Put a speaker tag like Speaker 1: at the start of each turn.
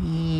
Speaker 1: Mm.